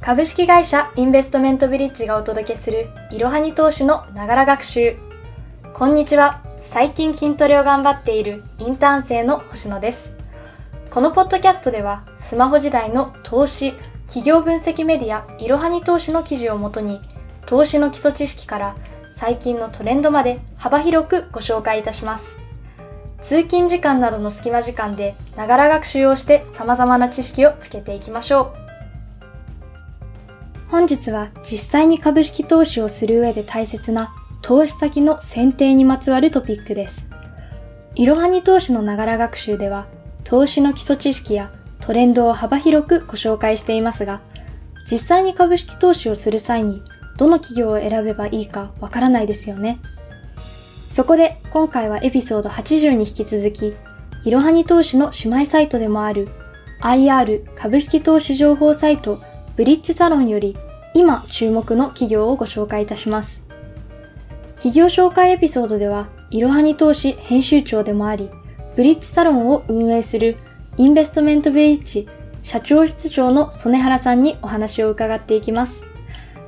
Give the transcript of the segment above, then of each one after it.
株式会社インベストメントブリッジがお届けするいろはに投資のながら学習。こんにちは。最近筋トレを頑張っているインターン生の星野です。このポッドキャストではスマホ時代の投資、企業分析メディアいろはに投資の記事をもとに投資の基礎知識から最近のトレンドまで幅広くご紹介いたします。通勤時間などの隙間時間でながら学習をして様々な知識をつけていきましょう。本日は実際に株式投資をする上で大切な投資先の選定にまつわるトピックです。いろはに投資のながら学習では投資の基礎知識やトレンドを幅広くご紹介していますが、実際に株式投資をする際にどの企業を選べばいいかわからないですよね。そこで今回はエピソード80に引き続き、いろはに投資の姉妹サイトでもある IR 株式投資情報サイトブリッジサロンより今注目の企業をご紹介いたします。企業紹介エピソードでは、いろはに投資編集長でもあり、ブリッジサロンを運営するインベストメントブリッジ社長室長の曽根原さんにお話を伺っていきます。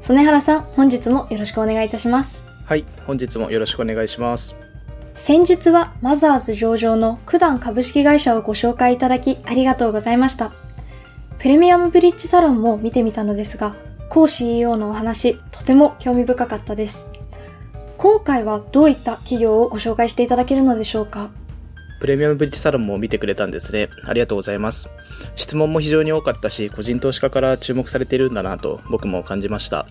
曽根原さん、本日もよろしくお願いいたします。はい、本日もよろしくお願いします。先日はマザーズ上場の九段株式会社をご紹介いただきありがとうございました。プレミアムブリッジサロンも見てみたのですが、コー CEO のお話、とても興味深かったです。今回はどういった企業をご紹介していただけるのでしょうか？プレミアムブリッジサロンも見てくれたんですね。ありがとうございます。質問も非常に多かったし、個人投資家から注目されているんだなと僕も感じました。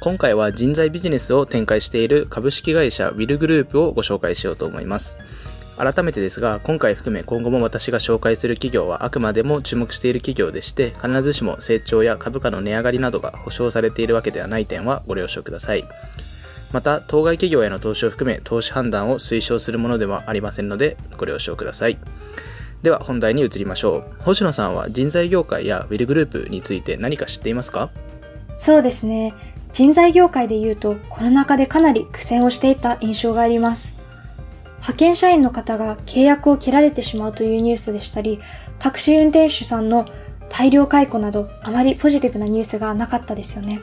今回は人材ビジネスを展開している株式会社ウィルグループをご紹介しようと思います。改めてですが、今回含め今後も私が紹介する企業はあくまでも注目している企業でして、必ずしも成長や株価の値上がりなどが保証されているわけではない点はご了承ください。また、当該企業への投資を含め投資判断を推奨するものではありませんので、ご了承ください。では本題に移りましょう。星野さんは人材業界やウィルグループについて何か知っていますか？そうですね。人材業界で言うとコロナ禍でかなり苦戦をしていた印象があります。派遣社員の方が契約を切られてしまうというニュースでしたり、タクシー運転手さんの大量解雇など、あまりポジティブなニュースがなかったですよね。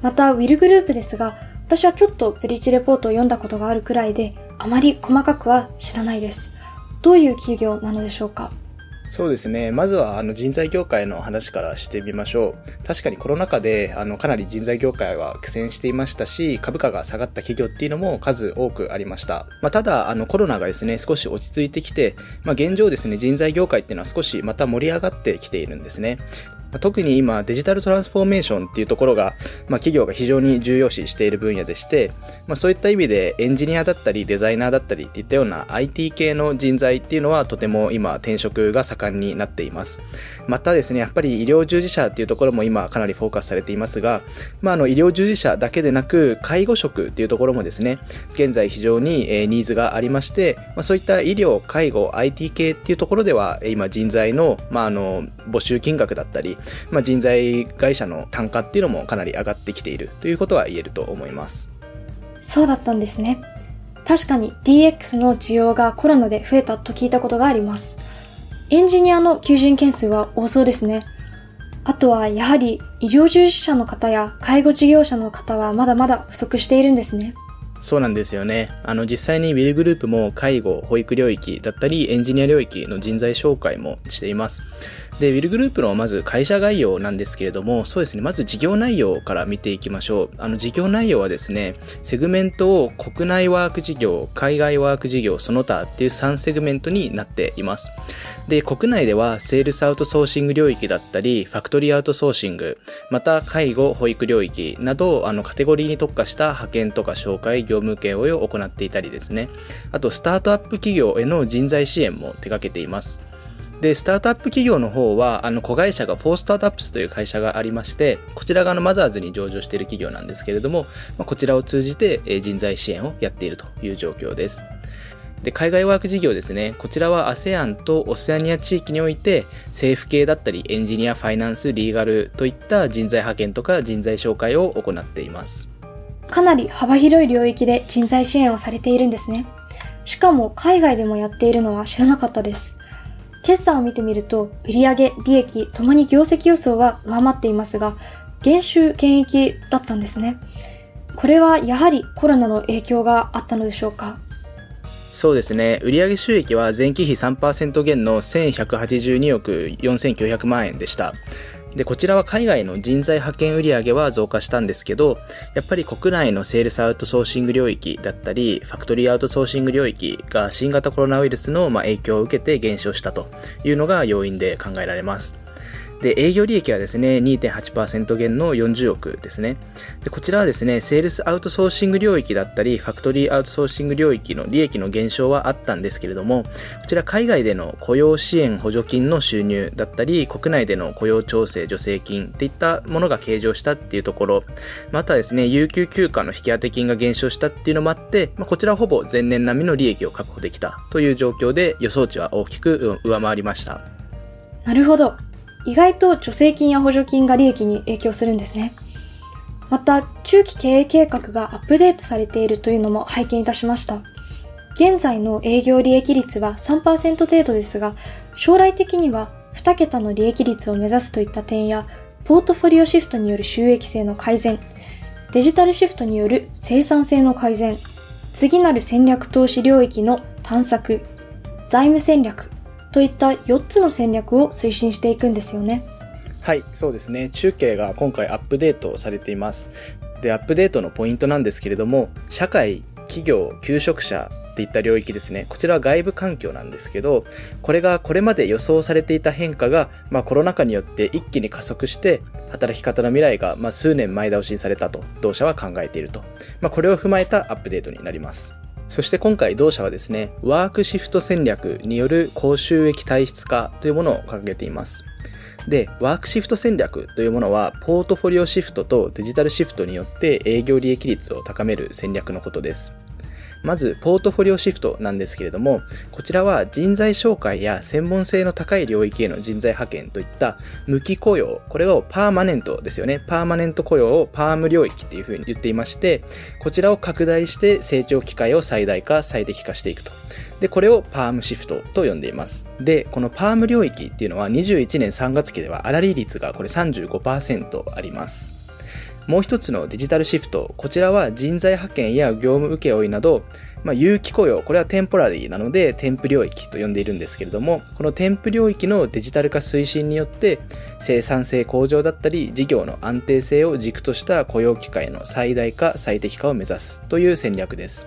また、ウィルグループですが、私はちょっとブリッジレポートを読んだことがあるくらいで、あまり細かくは知らないです。どういう企業なのでしょうか？そうですね。まずは、あの、人材業界の話からしてみましょう。確かにコロナ禍で、あの、かなり人材業界は苦戦していましたし、株価が下がった企業っていうのも数多くありました。まあ、ただ、あの、コロナがですね、少し落ち着いてきて、まあ、現状ですね、人材業界っていうのは少しまた盛り上がってきているんですね。特に今デジタルトランスフォーメーションっていうところが、まあ、企業が非常に重要視している分野でして、まあ、そういった意味でエンジニアだったりデザイナーだったりっていったような IT 系の人材っていうのはとても今転職が盛んになっています。またですねやっぱり医療従事者っていうところも今かなりフォーカスされていますが、まあ、あの医療従事者だけでなく介護職っていうところもですね現在非常にニーズがありまして、まあ、そういった医療介護 IT 系っていうところでは今人材の,、まあ、あの募集金額だったりまあ、人材会社の単価っていうのもかなり上がってきているということは言えると思います。そうだったんですね。確かに DX の需要がコロナで増えたと聞いたことがあります。エンジニアの求人件数は多そうですね。あとはやはり医療従事者の方や介護事業者の方はまだまだ不足しているんですね。そうなんですよね。あの、実際にウィルグループも介護、保育領域だったり、エンジニア領域の人材紹介もしています。で、ウィルグループのまず会社概要なんですけれども、そうですね、まず事業内容から見ていきましょう。あの、事業内容はですね、セグメントを国内ワーク事業、海外ワーク事業、その他っていう3セグメントになっています。で、国内ではセールスアウトソーシング領域だったり、ファクトリーアウトソーシング、また介護、保育領域など、あの、カテゴリーに特化した派遣とか紹介、業務請負を行っていたりですね。あと、スタートアップ企業への人材支援も手掛けています。で、スタートアップ企業の方は、あの、子会社がフォースタートアップスという会社がありまして、こちらがあの、マザーズに上場している企業なんですけれども、ま、こちらを通じて、え人材支援をやっているという状況です。で、海外ワーク事業ですね。こちらは ASEAN とオセアニア地域において、政府系だったり、エンジニア、ファイナンス、リーガルといった人材派遣とか人材紹介を行っています。かなり幅広い領域で人材支援をされているんですね。しかも海外でもやっているのは知らなかったです。決算を見てみると、売上、利益ともに業績予想は上回っていますが、減収減益だったんですね。これはやはりコロナの影響があったのでしょうか？そうですね。売上収益は前期比3%減の1182億4900万円でした。で、こちらは海外の人材派遣売上は増加したんですけど、やっぱり国内のセールスアウトソーシング領域だったり、ファクトリーアウトソーシング領域が新型コロナウイルスの影響を受けて減少したというのが要因で考えられます。で、営業利益はですね、2.8%減の40億ですね。で、こちらはですね、セールスアウトソーシング領域だったり、ファクトリーアウトソーシング領域の利益の減少はあったんですけれども、こちら海外での雇用支援補助金の収入だったり、国内での雇用調整助成金っていったものが計上したっていうところ、またですね、有給休暇の引き当て金が減少したっていうのもあって、まあ、こちらほぼ前年並みの利益を確保できたという状況で予想値は大きく上回りました。なるほど。意外と助成金や補助金が利益に影響するんですね。また、中期経営計画がアップデートされているというのも拝見いたしました。現在の営業利益率は3%程度ですが、将来的には2桁の利益率を目指すといった点や、ポートフォリオシフトによる収益性の改善、デジタルシフトによる生産性の改善、次なる戦略投資領域の探索、財務戦略、といった4つの戦略を推進していくんですよね。はい、そうですね。中継が今回アップデートされています。で、アップデートのポイントなんですけれども、社会、企業、求職者っていった領域ですね。こちらは外部環境なんですけど、これがこれまで予想されていた変化が、まあ、コロナ禍によって一気に加速して、働き方の未来が、まあ、数年前倒しにされたと、同社は考えていると。まあ、これを踏まえたアップデートになります。そして今回同社はですね、ワークシフト戦略による高収益体質化というものを掲げています。で、ワークシフト戦略というものは、ポートフォリオシフトとデジタルシフトによって営業利益率を高める戦略のことです。まず、ポートフォリオシフトなんですけれども、こちらは人材紹介や専門性の高い領域への人材派遣といった無期雇用、これをパーマネントですよね。パーマネント雇用をパーム領域っていうふうに言っていまして、こちらを拡大して成長機会を最大化、最適化していくと。で、これをパームシフトと呼んでいます。で、このパーム領域っていうのは21年3月期では粗利率がこれ35%あります。もう一つのデジタルシフト、こちらは人材派遣や業務請負など、まあ、有機雇用、これはテンポラリーなので、添付領域と呼んでいるんですけれども、この添付領域のデジタル化推進によって、生産性向上だったり、事業の安定性を軸とした雇用機会の最大化、最適化を目指すという戦略です。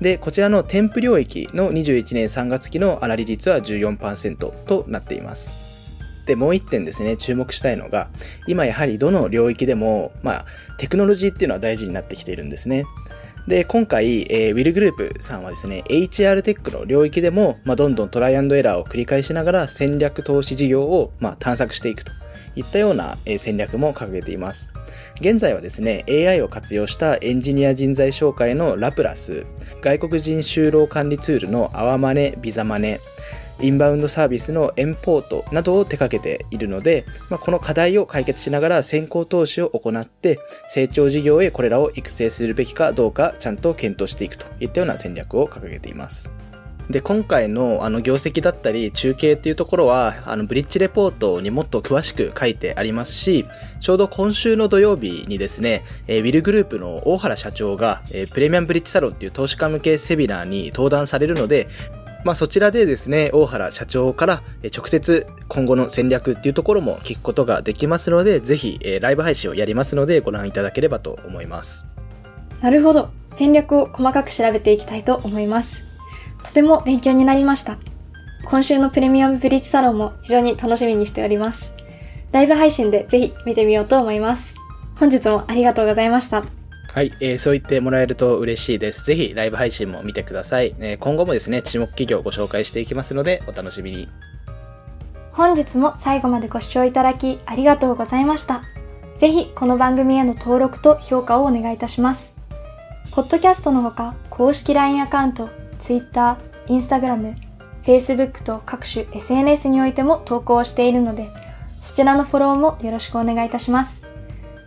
で、こちらの添付領域の21年3月期の粗利率は14%となっています。で、もう一点ですね、注目したいのが、今やはりどの領域でも、まあ、テクノロジーっていうのは大事になってきているんですね。で、今回、えー、ウィルグループさんはですね、HR テックの領域でも、まあ、どんどんトライアンドエラーを繰り返しながら戦略投資事業を、まあ、探索していくといったような、えー、戦略も掲げています。現在はですね、AI を活用したエンジニア人材紹介のラプラス、外国人就労管理ツールのアワマネ、ビザマネ、インバウンドサービスのエンポートなどを手掛けているので、まあ、この課題を解決しながら先行投資を行って、成長事業へこれらを育成するべきかどうかちゃんと検討していくといったような戦略を掲げています。で、今回のあの業績だったり中継っていうところは、あのブリッジレポートにもっと詳しく書いてありますし、ちょうど今週の土曜日にですね、えー、ウィルグループの大原社長が、えー、プレミアムブリッジサロンっていう投資家向けセミナーに登壇されるので、まあ、そちらでですね、大原社長から直接今後の戦略っていうところも聞くことができますので、ぜひ、えライブ配信をやりますのでご覧いただければと思います。なるほど。戦略を細かく調べていきたいと思います。とても勉強になりました。今週のプレミアムブリッジサロンも非常に楽しみにしております。ライブ配信でぜひ見てみようと思います。本日もありがとうございました。はい、えー、そう言ってもらえると嬉しいです。ぜひライブ配信も見てください。えー、今後もですね、注目企業をご紹介していきますので、お楽しみに。本日も最後までご視聴いただきありがとうございました。ぜひこの番組への登録と評価をお願いいたします。ポッドキャストのほか、公式 LINE アカウント、Twitter、Instagram、Facebook と各種 SNS においても投稿しているので、そちらのフォローもよろしくお願いいたします。